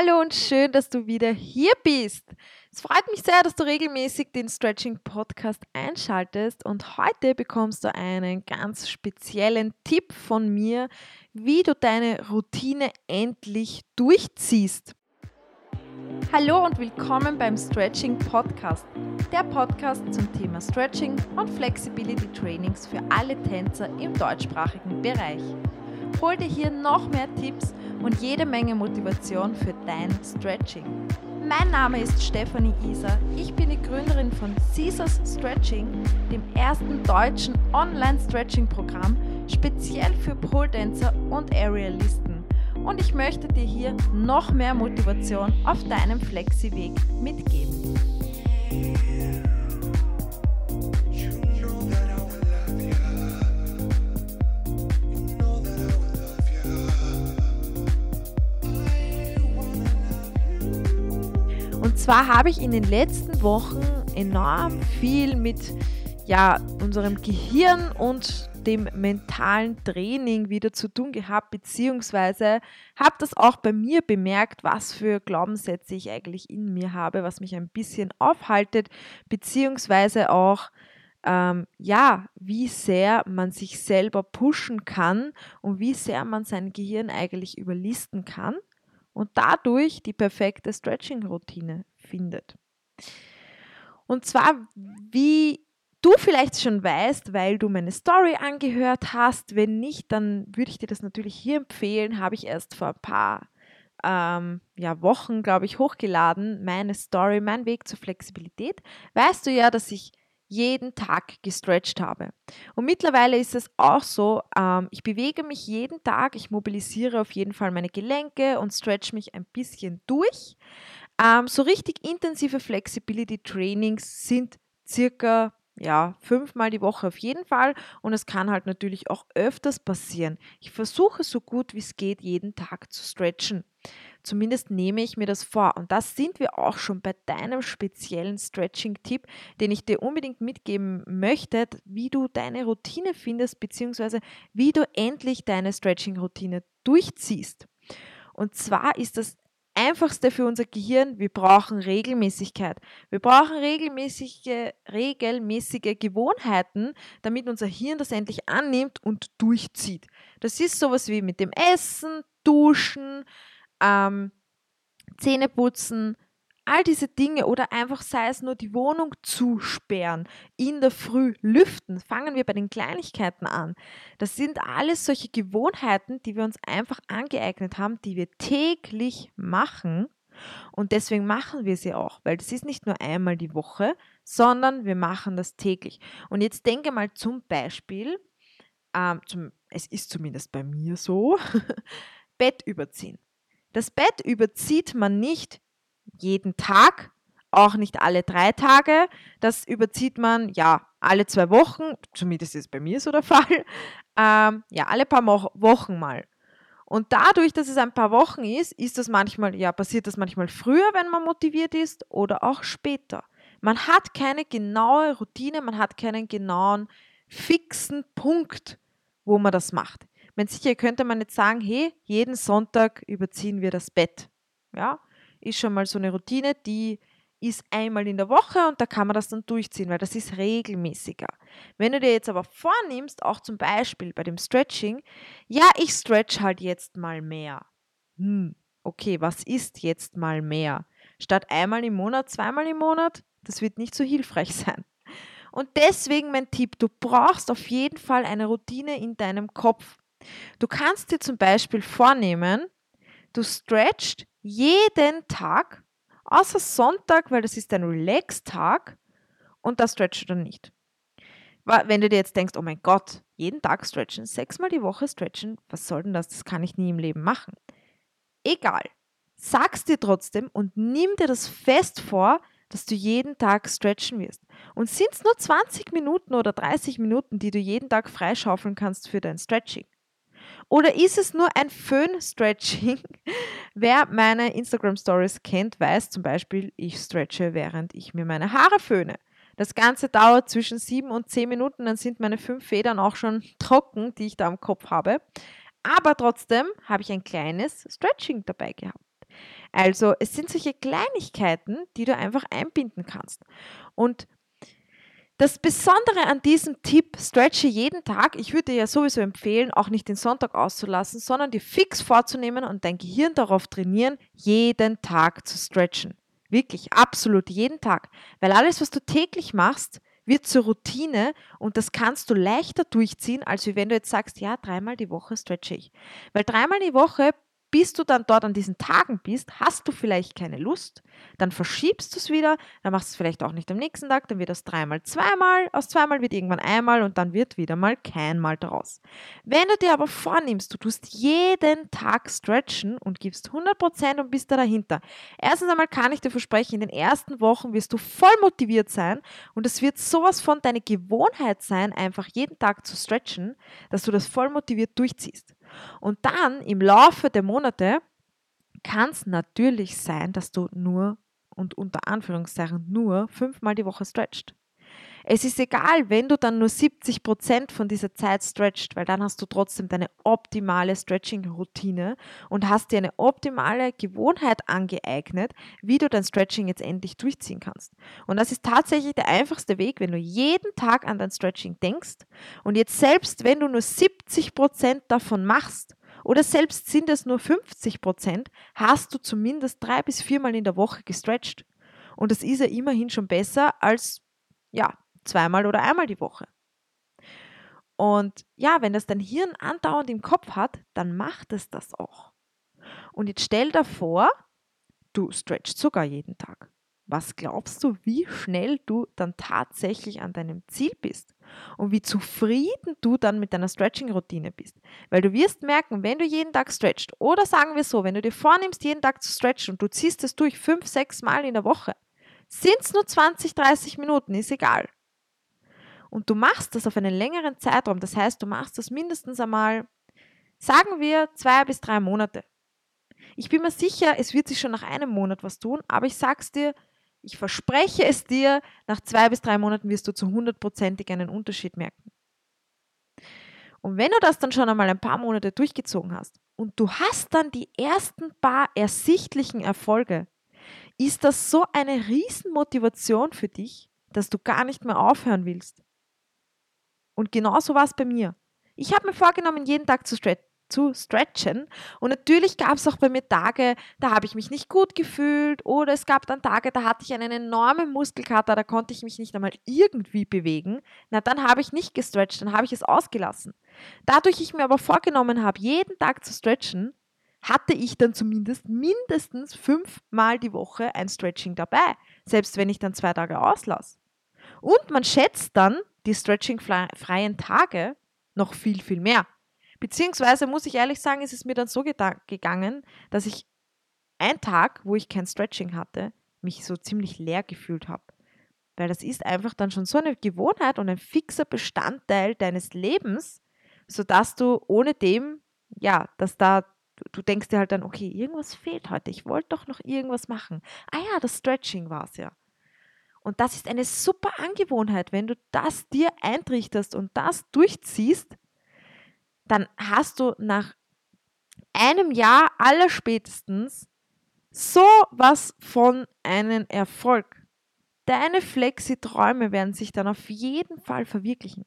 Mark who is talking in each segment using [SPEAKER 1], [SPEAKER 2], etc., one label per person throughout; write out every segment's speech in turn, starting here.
[SPEAKER 1] Hallo und schön, dass du wieder hier bist. Es freut mich sehr, dass du regelmäßig den Stretching Podcast einschaltest und heute bekommst du einen ganz speziellen Tipp von mir, wie du deine Routine endlich durchziehst. Hallo und willkommen beim Stretching Podcast, der Podcast zum Thema Stretching und Flexibility Trainings für alle Tänzer im deutschsprachigen Bereich. Hol dir hier noch mehr Tipps und jede Menge Motivation für dein Stretching. Mein Name ist Stefanie Isa. Ich bin die Gründerin von Caesars Stretching, dem ersten deutschen Online-Stretching-Programm speziell für Pole Dancer und Aerialisten. Und ich möchte dir hier noch mehr Motivation auf deinem Flexi-Weg mitgeben. Zwar habe ich in den letzten Wochen enorm viel mit ja, unserem Gehirn und dem mentalen Training wieder zu tun gehabt, beziehungsweise habe das auch bei mir bemerkt, was für Glaubenssätze ich eigentlich in mir habe, was mich ein bisschen aufhaltet, beziehungsweise auch ähm, ja, wie sehr man sich selber pushen kann und wie sehr man sein Gehirn eigentlich überlisten kann und dadurch die perfekte Stretching-Routine findet. Und zwar, wie du vielleicht schon weißt, weil du meine Story angehört hast. Wenn nicht, dann würde ich dir das natürlich hier empfehlen. Habe ich erst vor ein paar ähm, ja, Wochen, glaube ich, hochgeladen. Meine Story, mein Weg zur Flexibilität. Weißt du ja, dass ich jeden Tag gestretched habe. Und mittlerweile ist es auch so, ähm, ich bewege mich jeden Tag, ich mobilisiere auf jeden Fall meine Gelenke und stretch mich ein bisschen durch. Ähm, so richtig intensive Flexibility Trainings sind circa ja, fünfmal die Woche auf jeden Fall und es kann halt natürlich auch öfters passieren. Ich versuche so gut wie es geht, jeden Tag zu stretchen. Zumindest nehme ich mir das vor. Und das sind wir auch schon bei deinem speziellen Stretching-Tipp, den ich dir unbedingt mitgeben möchte, wie du deine Routine findest, beziehungsweise wie du endlich deine Stretching-Routine durchziehst. Und zwar ist das Einfachste für unser Gehirn, wir brauchen Regelmäßigkeit. Wir brauchen regelmäßige, regelmäßige Gewohnheiten, damit unser Hirn das endlich annimmt und durchzieht. Das ist sowas wie mit dem Essen, Duschen, ähm, Zähne putzen, all diese Dinge oder einfach sei es nur die Wohnung zusperren, in der Früh lüften, fangen wir bei den Kleinigkeiten an. Das sind alles solche Gewohnheiten, die wir uns einfach angeeignet haben, die wir täglich machen. Und deswegen machen wir sie auch, weil das ist nicht nur einmal die Woche, sondern wir machen das täglich. Und jetzt denke mal zum Beispiel, ähm, zum, es ist zumindest bei mir so, Bett überziehen. Das Bett überzieht man nicht jeden Tag, auch nicht alle drei Tage. Das überzieht man ja alle zwei Wochen, zumindest ist es bei mir so der Fall, ähm, ja, alle paar Wochen mal. Und dadurch, dass es ein paar Wochen ist, ist das manchmal, ja, passiert das manchmal früher, wenn man motiviert ist oder auch später. Man hat keine genaue Routine, man hat keinen genauen fixen Punkt, wo man das macht. Wenn sicher könnte man jetzt sagen, hey, jeden Sonntag überziehen wir das Bett. Ja, ist schon mal so eine Routine, die ist einmal in der Woche und da kann man das dann durchziehen, weil das ist regelmäßiger. Wenn du dir jetzt aber vornimmst, auch zum Beispiel bei dem Stretching, ja, ich stretch halt jetzt mal mehr. Hm, okay, was ist jetzt mal mehr? Statt einmal im Monat, zweimal im Monat, das wird nicht so hilfreich sein. Und deswegen mein Tipp, du brauchst auf jeden Fall eine Routine in deinem Kopf. Du kannst dir zum Beispiel vornehmen, du stretchst jeden Tag, außer Sonntag, weil das ist ein Relax-Tag und da stretchst du dann nicht. Wenn du dir jetzt denkst, oh mein Gott, jeden Tag stretchen, sechsmal die Woche stretchen, was soll denn das? Das kann ich nie im Leben machen. Egal. Sag's dir trotzdem und nimm dir das fest vor, dass du jeden Tag stretchen wirst. Und sind es nur 20 Minuten oder 30 Minuten, die du jeden Tag freischaufeln kannst für dein Stretching? Oder ist es nur ein Föhn-Stretching? Wer meine Instagram-Stories kennt, weiß zum Beispiel, ich stretche, während ich mir meine Haare föhne. Das Ganze dauert zwischen sieben und zehn Minuten, dann sind meine fünf Federn auch schon trocken, die ich da am Kopf habe. Aber trotzdem habe ich ein kleines Stretching dabei gehabt. Also es sind solche Kleinigkeiten, die du einfach einbinden kannst. Und das Besondere an diesem Tipp, stretche jeden Tag, ich würde dir ja sowieso empfehlen, auch nicht den Sonntag auszulassen, sondern dir fix vorzunehmen und dein Gehirn darauf trainieren, jeden Tag zu stretchen. Wirklich, absolut, jeden Tag. Weil alles, was du täglich machst, wird zur Routine und das kannst du leichter durchziehen, als wenn du jetzt sagst, ja, dreimal die Woche stretche ich. Weil dreimal die Woche bis du dann dort an diesen Tagen bist, hast du vielleicht keine Lust, dann verschiebst du es wieder, dann machst du es vielleicht auch nicht am nächsten Tag, dann wird das dreimal zweimal, aus zweimal wird irgendwann einmal und dann wird wieder mal kein Mal daraus. Wenn du dir aber vornimmst, du tust jeden Tag stretchen und gibst 100% und bist da dahinter. Erstens einmal kann ich dir versprechen, in den ersten Wochen wirst du voll motiviert sein und es wird sowas von deine Gewohnheit sein, einfach jeden Tag zu stretchen, dass du das voll motiviert durchziehst. Und dann im Laufe der Monate kann es natürlich sein, dass du nur und unter Anführungszeichen nur fünfmal die Woche stretcht. Es ist egal, wenn du dann nur 70 Prozent von dieser Zeit stretcht, weil dann hast du trotzdem deine optimale Stretching-Routine und hast dir eine optimale Gewohnheit angeeignet, wie du dein Stretching jetzt endlich durchziehen kannst. Und das ist tatsächlich der einfachste Weg, wenn du jeden Tag an dein Stretching denkst und jetzt selbst wenn du nur 70 Prozent davon machst, oder selbst sind es nur 50 Prozent, hast du zumindest drei bis viermal in der Woche gestretcht. Und das ist ja immerhin schon besser als ja, zweimal oder einmal die Woche. Und ja, wenn das dein Hirn andauernd im Kopf hat, dann macht es das auch. Und jetzt stell dir vor, du stretchst sogar jeden Tag. Was glaubst du, wie schnell du dann tatsächlich an deinem Ziel bist und wie zufrieden du dann mit deiner Stretching-Routine bist? Weil du wirst merken, wenn du jeden Tag stretchst oder sagen wir so, wenn du dir vornimmst, jeden Tag zu stretchen und du ziehst es durch fünf, sechs Mal in der Woche, sind es nur 20, 30 Minuten, ist egal. Und du machst das auf einen längeren Zeitraum, das heißt, du machst das mindestens einmal, sagen wir, zwei bis drei Monate. Ich bin mir sicher, es wird sich schon nach einem Monat was tun, aber ich sag's dir, ich verspreche es dir, nach zwei bis drei Monaten wirst du zu hundertprozentig einen Unterschied merken. Und wenn du das dann schon einmal ein paar Monate durchgezogen hast und du hast dann die ersten paar ersichtlichen Erfolge, ist das so eine Riesenmotivation für dich, dass du gar nicht mehr aufhören willst. Und genauso war es bei mir. Ich habe mir vorgenommen, jeden Tag zu, stre zu stretchen. Und natürlich gab es auch bei mir Tage, da habe ich mich nicht gut gefühlt. Oder es gab dann Tage, da hatte ich einen enormen Muskelkater, da konnte ich mich nicht einmal irgendwie bewegen. Na, dann habe ich nicht gestretcht, dann habe ich es ausgelassen. Dadurch ich mir aber vorgenommen habe, jeden Tag zu stretchen, hatte ich dann zumindest mindestens fünfmal die Woche ein Stretching dabei, selbst wenn ich dann zwei Tage auslasse. Und man schätzt dann die stretching-freien Tage noch viel, viel mehr. Beziehungsweise muss ich ehrlich sagen, ist es mir dann so gegangen, dass ich einen Tag, wo ich kein Stretching hatte, mich so ziemlich leer gefühlt habe. Weil das ist einfach dann schon so eine Gewohnheit und ein fixer Bestandteil deines Lebens, sodass du ohne dem, ja, dass da du denkst dir halt dann, okay, irgendwas fehlt heute. Ich wollte doch noch irgendwas machen. Ah ja, das Stretching war es ja. Und das ist eine super Angewohnheit. Wenn du das dir eintrichterst und das durchziehst, dann hast du nach einem Jahr allerspätestens so was von einem Erfolg. Deine Flexi-Träume werden sich dann auf jeden Fall verwirklichen.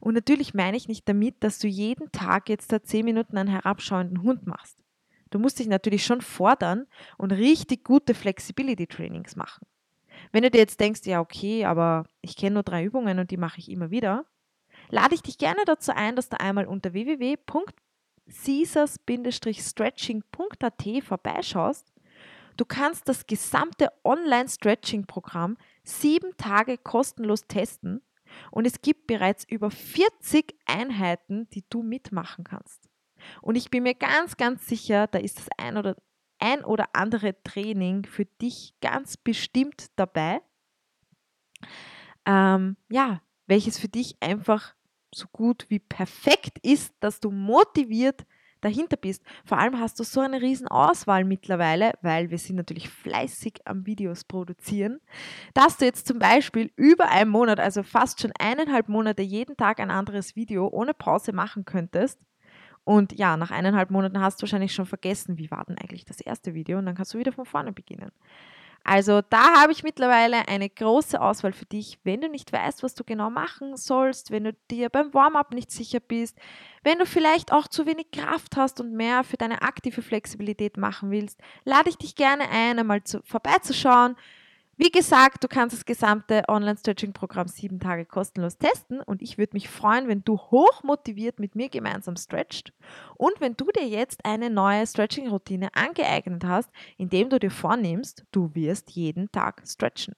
[SPEAKER 1] Und natürlich meine ich nicht damit, dass du jeden Tag jetzt da 10 Minuten einen herabschauenden Hund machst. Du musst dich natürlich schon fordern und richtig gute Flexibility-Trainings machen. Wenn du dir jetzt denkst, ja, okay, aber ich kenne nur drei Übungen und die mache ich immer wieder, lade ich dich gerne dazu ein, dass du einmal unter www.caesars-stretching.at vorbeischaust. Du kannst das gesamte Online-Stretching-Programm sieben Tage kostenlos testen und es gibt bereits über 40 Einheiten, die du mitmachen kannst. Und ich bin mir ganz, ganz sicher, da ist das ein oder, ein oder andere Training für dich ganz bestimmt dabei. Ähm, ja, welches für dich einfach so gut wie perfekt ist, dass du motiviert dahinter bist. Vor allem hast du so eine riesen Auswahl mittlerweile, weil wir sind natürlich fleißig am Videos produzieren, dass du jetzt zum Beispiel über einen Monat, also fast schon eineinhalb Monate jeden Tag ein anderes Video ohne Pause machen könntest Und ja, nach eineinhalb Monaten hast du wahrscheinlich schon vergessen, wie war denn eigentlich das erste Video und dann kannst du wieder von vorne beginnen. Also da habe ich mittlerweile eine große Auswahl für dich, wenn du nicht weißt, was du genau machen sollst, wenn du dir beim Warm-up nicht sicher bist, wenn du vielleicht auch zu wenig Kraft hast und mehr für deine aktive Flexibilität machen willst, lade ich dich gerne ein, einmal zu, vorbeizuschauen. Wie gesagt, du kannst das gesamte Online-Stretching-Programm sieben Tage kostenlos testen und ich würde mich freuen, wenn du hoch motiviert mit mir gemeinsam stretcht und wenn du dir jetzt eine neue Stretching-Routine angeeignet hast, indem du dir vornimmst, du wirst jeden Tag stretchen.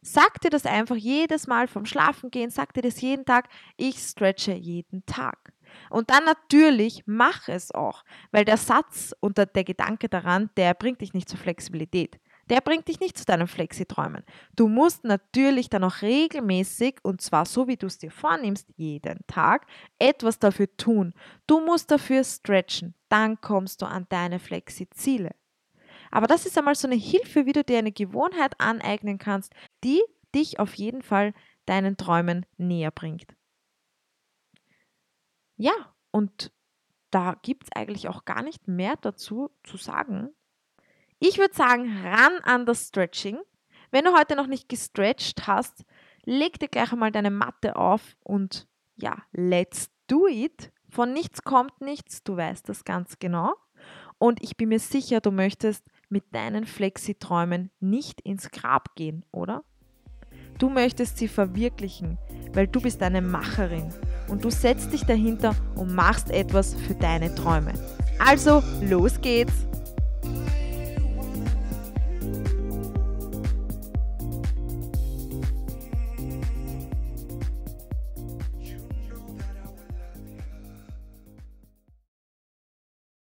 [SPEAKER 1] Sag dir das einfach jedes Mal vom Schlafengehen, sag dir das jeden Tag, ich stretche jeden Tag. Und dann natürlich mach es auch, weil der Satz und der Gedanke daran, der bringt dich nicht zur Flexibilität der bringt dich nicht zu deinen Flexiträumen. Du musst natürlich dann auch regelmäßig, und zwar so wie du es dir vornimmst, jeden Tag, etwas dafür tun. Du musst dafür stretchen. Dann kommst du an deine Flexi-Ziele. Aber das ist einmal so eine Hilfe, wie du dir eine Gewohnheit aneignen kannst, die dich auf jeden Fall deinen Träumen näher bringt. Ja, und da gibt es eigentlich auch gar nicht mehr dazu zu sagen. Ich würde sagen, ran an das Stretching. Wenn du heute noch nicht gestretched hast, leg dir gleich einmal deine Matte auf und ja, let's do it. Von nichts kommt nichts, du weißt das ganz genau. Und ich bin mir sicher, du möchtest mit deinen Flexi-Träumen nicht ins Grab gehen, oder? Du möchtest sie verwirklichen, weil du bist eine Macherin und du setzt dich dahinter und machst etwas für deine Träume. Also, los geht's!